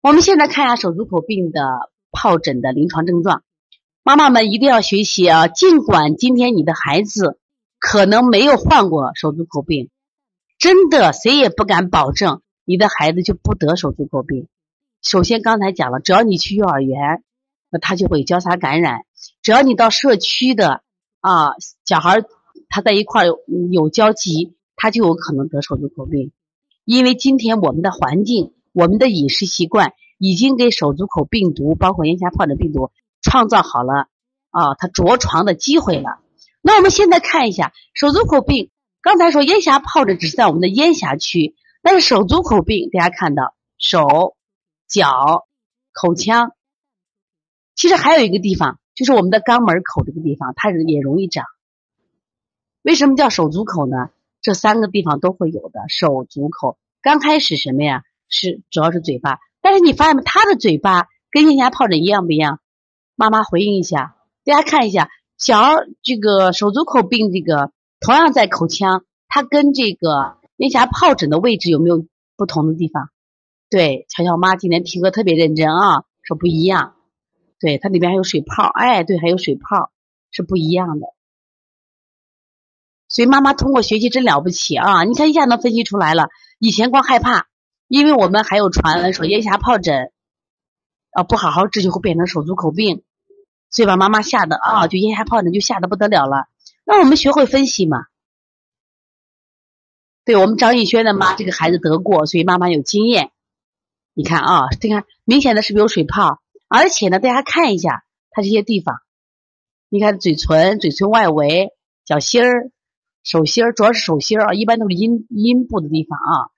我们现在看一下手足口病的疱疹的临床症状。妈妈们一定要学习啊！尽管今天你的孩子可能没有患过手足口病，真的谁也不敢保证你的孩子就不得手足口病。首先刚才讲了，只要你去幼儿园，那他就会交叉感染；只要你到社区的啊小孩他在一块有有交集，他就有可能得手足口病。因为今天我们的环境。我们的饮食习惯已经给手足口病毒，包括咽峡疱疹病毒创造好了啊，它着床的机会了。那我们现在看一下手足口病，刚才说咽峡疱疹只是在我们的咽峡区，但是手足口病，大家看到手、脚、口腔，其实还有一个地方，就是我们的肛门口这个地方，它也容易长。为什么叫手足口呢？这三个地方都会有的手足口，刚开始什么呀？是，主要是嘴巴，但是你发现没？他的嘴巴跟咽峡疱疹一样不一样？妈妈回应一下，大家看一下，小儿这个手足口病，这个同样在口腔，它跟这个咽峡疱疹的位置有没有不同的地方？对，乔乔妈今天听课特别认真啊，说不一样。对，它里边还有水泡，哎，对，还有水泡，是不一样的。所以妈妈通过学习真了不起啊！你看一下能分析出来了，以前光害怕。因为我们还有传闻说咽峡疱疹，啊不好好治就会变成手足口病，所以把妈妈吓得啊，就咽峡疱疹就吓得不得了了。那我们学会分析嘛？对我们张艺轩的妈，这个孩子得过，所以妈妈有经验。你看啊，这看明显的是不是有水泡？而且呢，大家看一下它这些地方，你看嘴唇、嘴唇外围、脚心儿、手心儿，主要是手心儿啊，一般都是阴阴部的地方啊。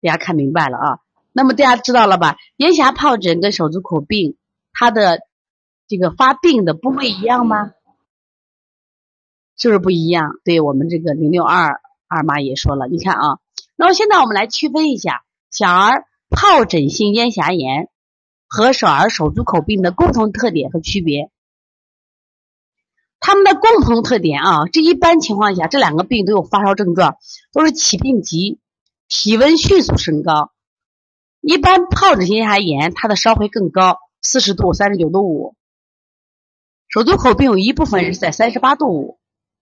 大家看明白了啊？那么大家知道了吧？咽峡疱疹跟手足口病，它的这个发病的部位一样吗？是不是不一样？对我们这个零六二二妈也说了，你看啊。那么现在我们来区分一下小儿疱疹性咽峡炎和小儿手足口病的共同特点和区别。他们的共同特点啊，这一般情况下这两个病都有发烧症状，都是起病急。体温迅速升高，一般疱疹性咽峡炎它的烧会更高，四十度、三十九度五。手足口病有一部分是在三十八度五，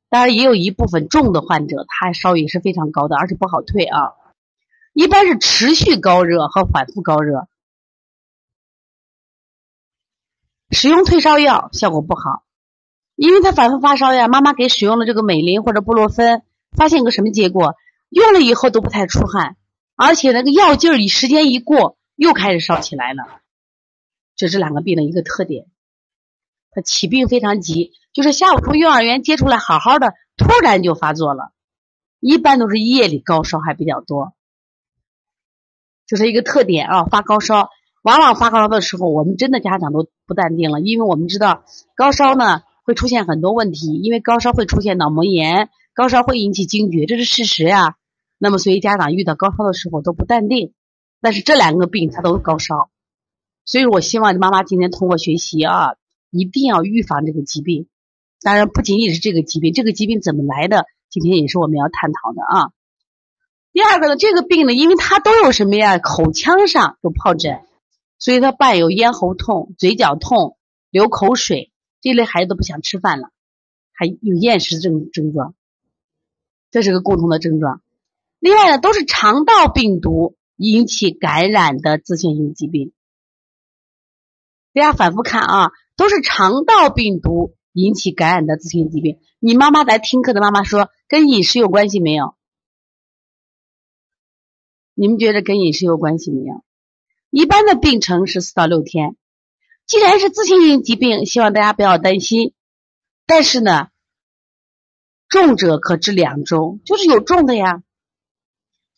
当然也有一部分重的患者，他烧也是非常高的，而且不好退啊。一般是持续高热和反复高热，使用退烧药效果不好，因为他反复发烧呀。妈妈给使用了这个美林或者布洛芬，发现个什么结果？用了以后都不太出汗，而且那个药劲儿一时间一过又开始烧起来了，这是两个病的一个特点。他起病非常急，就是下午从幼儿园接出来好好的，突然就发作了，一般都是夜里高烧还比较多，这是一个特点啊。发高烧，往往发高烧的时候，我们真的家长都不淡定了，因为我们知道高烧呢会出现很多问题，因为高烧会出现脑膜炎。高烧会引起惊厥，这是事实呀。那么，所以家长遇到高烧的时候都不淡定。但是这两个病它都是高烧，所以我希望妈妈今天通过学习啊，一定要预防这个疾病。当然，不仅仅是这个疾病，这个疾病怎么来的，今天也是我们要探讨的啊。第二个呢，这个病呢，因为它都有什么呀？口腔上有疱疹，所以它伴有咽喉痛、嘴角痛、流口水，这类孩子都不想吃饭了，还有厌食症症状。这是个共同的症状，另外呢，都是肠道病毒引起感染的自限性疾病。大家反复看啊，都是肠道病毒引起感染的自限性疾病。你妈妈来听课的妈妈说，跟饮食有关系没有？你们觉得跟饮食有关系没有？一般的病程是四到六天。既然是自限性疾病，希望大家不要担心。但是呢。重者可治两周，就是有重的呀。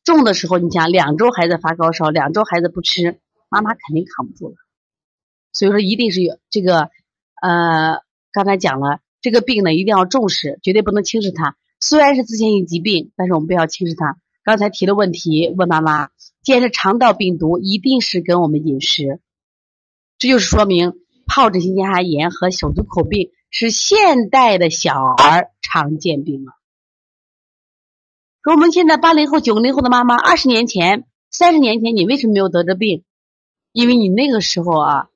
重的时候，你想两周孩子发高烧，两周孩子不吃，妈妈肯定扛不住了。所以说，一定是有这个，呃，刚才讲了，这个病呢一定要重视，绝对不能轻视它。虽然是自限性疾病，但是我们不要轻视它。刚才提的问题，问妈妈，既然是肠道病毒，一定是跟我们饮食，这就是说明疱疹性咽峡炎和手足口病。是现代的小儿常见病了。说我们现在八零后、九零后的妈妈，二十年前、三十年前，你为什么没有得这病？因为你那个时候啊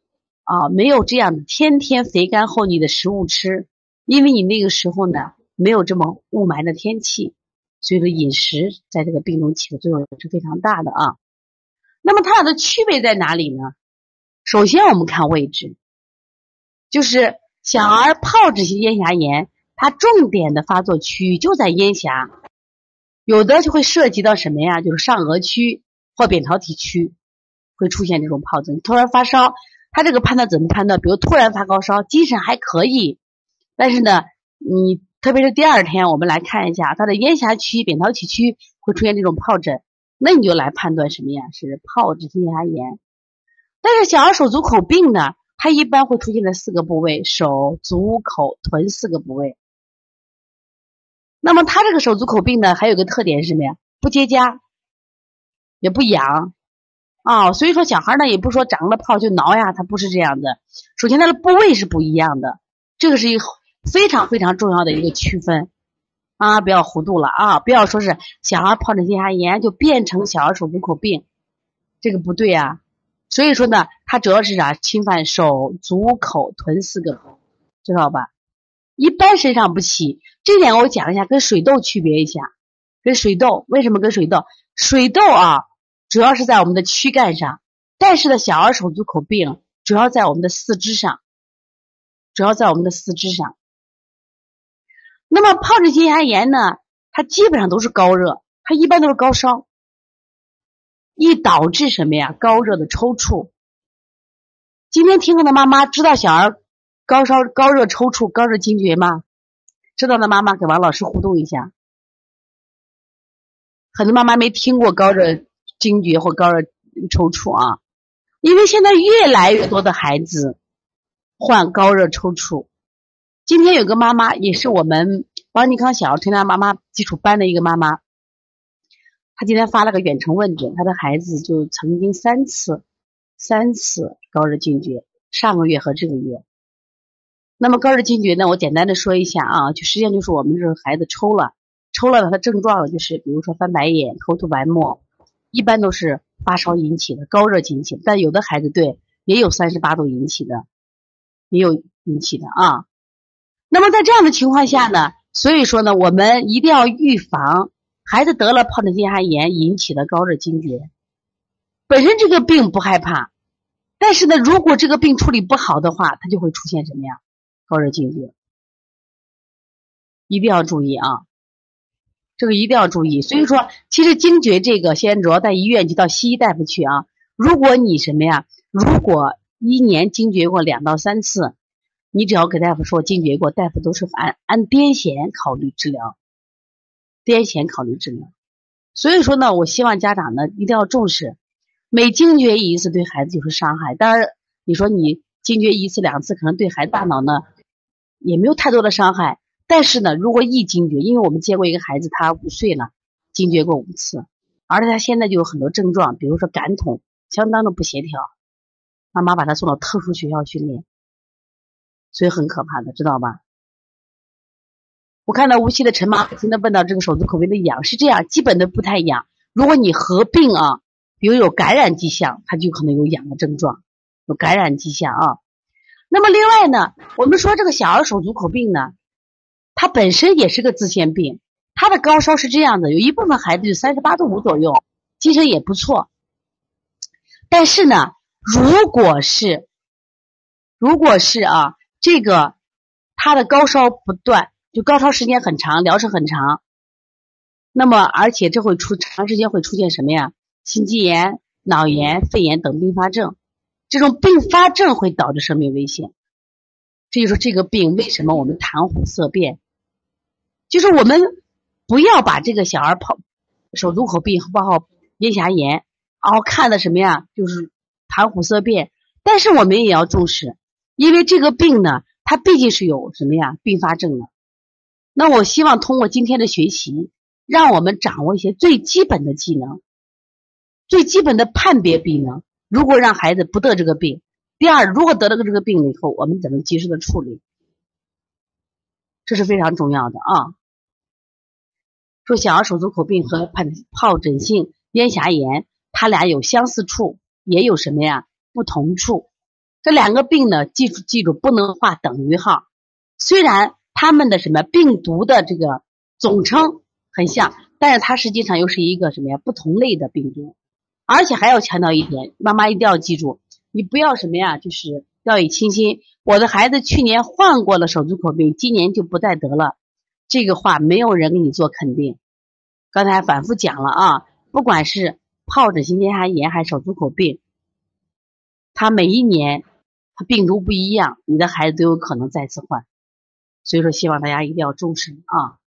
啊没有这样的天天肥甘厚腻的食物吃，因为你那个时候呢没有这么雾霾的天气，所以说饮食在这个病中起的作用是非常大的啊。那么它俩的区别在哪里呢？首先我们看位置，就是小儿疱疹性咽峡炎，它重点的发作区域就在咽峡，有的就会涉及到什么呀？就是上颚区或扁桃体区会出现这种疱疹。突然发烧，他这个判断怎么判断？比如突然发高烧，精神还可以，但是呢，你特别是第二天，我们来看一下他的咽峡区、扁桃体区会出现这种疱疹。那你就来判断什么呀？是疱疹性咽峡炎。但是小儿手足口病呢，它一般会出现在四个部位：手、足、口、臀四个部位。那么它这个手足口病呢，还有个特点是什么呀？不结痂，也不痒啊。所以说小孩呢，也不说长了泡就挠呀，它不是这样的。首先它的部位是不一样的，这个是一个非常非常重要的一个区分。啊，不要糊涂了啊！不要说是小孩疱疹性咽炎就变成小儿手足口病，这个不对啊。所以说呢，它主要是啥？侵犯手足口臀四个，知道吧？一般身上不起。这点我讲一下，跟水痘区别一下。跟水痘为什么跟水痘？水痘啊，主要是在我们的躯干上，但是呢，小儿手足口病主要在我们的四肢上，主要在我们的四肢上。那么疱疹性咽炎呢？它基本上都是高热，它一般都是高烧，易导致什么呀？高热的抽搐。今天听课的妈妈知道小儿高烧、高热抽搐、高热惊厥吗？知道的妈妈给王老师互动一下。很多妈妈没听过高热惊厥或高热抽搐啊，因为现在越来越多的孩子患高热抽搐。今天有个妈妈，也是我们邦尼康小儿推拿妈妈基础班的一个妈妈，他今天发了个远程问诊，他的孩子就曾经三次，三次高热惊厥，上个月和这个月。那么高热惊厥呢，我简单的说一下啊，就实际上就是我们这个孩子抽了，抽了他的症状就是比如说翻白眼、口吐白沫，一般都是发烧引起的，高热引起，但有的孩子对也有三十八度引起的，也有引起的啊。那么在这样的情况下呢，所以说呢，我们一定要预防孩子得了疱疹性咽炎引起的高热惊厥。本身这个病不害怕，但是呢，如果这个病处理不好的话，它就会出现什么呀？高热惊厥。一定要注意啊，这个一定要注意。所以说，其实惊厥这个，先主要在医院就到西医大夫去啊。如果你什么呀？如果一年惊厥过两到三次。你只要给大夫说惊厥过，大夫都是按按癫痫考虑治疗，癫痫考虑治疗。所以说呢，我希望家长呢一定要重视，每惊厥一次对孩子就是伤害。当然，你说你惊厥一次两次，可能对孩子大脑呢也没有太多的伤害。但是呢，如果一惊厥，因为我们接过一个孩子，他五岁了，惊厥过五次，而且他现在就有很多症状，比如说感统相当的不协调，妈妈把他送到特殊学校训练。所以很可怕的，知道吧？我看到无锡的陈妈现在问到这个手足口病的痒是这样，基本的不太痒。如果你合并啊，比如有感染迹象，它就可能有痒的症状，有感染迹象啊。那么另外呢，我们说这个小儿手足口病呢，它本身也是个自限病，它的高烧是这样的，有一部分孩子就三十八度五左右，精神也不错。但是呢，如果是，如果是啊。这个他的高烧不断，就高烧时间很长，疗程很长。那么，而且这会出长时间会出现什么呀？心肌炎、脑炎、肺炎等并发症。这种并发症会导致生命危险。这就是这个病为什么我们谈虎色变，就是我们不要把这个小儿泡手足口病包括咽峡炎，然后看的什么呀？就是谈虎色变。但是我们也要重视。因为这个病呢，它毕竟是有什么呀并发症的。那我希望通过今天的学习，让我们掌握一些最基本的技能，最基本的判别技能。如果让孩子不得这个病，第二，如果得了这个病了以后，我们怎么及时的处理？这是非常重要的啊。说小儿手足口病和疱疱疹性咽峡炎，它俩有相似处，也有什么呀不同处。这两个病呢，记住记住，不能画等于号。虽然他们的什么病毒的这个总称很像，但是它实际上又是一个什么呀？不同类的病毒。而且还要强调一点，妈妈一定要记住，你不要什么呀，就是掉以轻心。我的孩子去年患过了手足口病，今年就不再得了，这个话没有人给你做肯定。刚才反复讲了啊，不管是疱疹性咽峡炎还是手足口病，它每一年它病毒不一样，你的孩子都有可能再次患。所以说，希望大家一定要重视啊。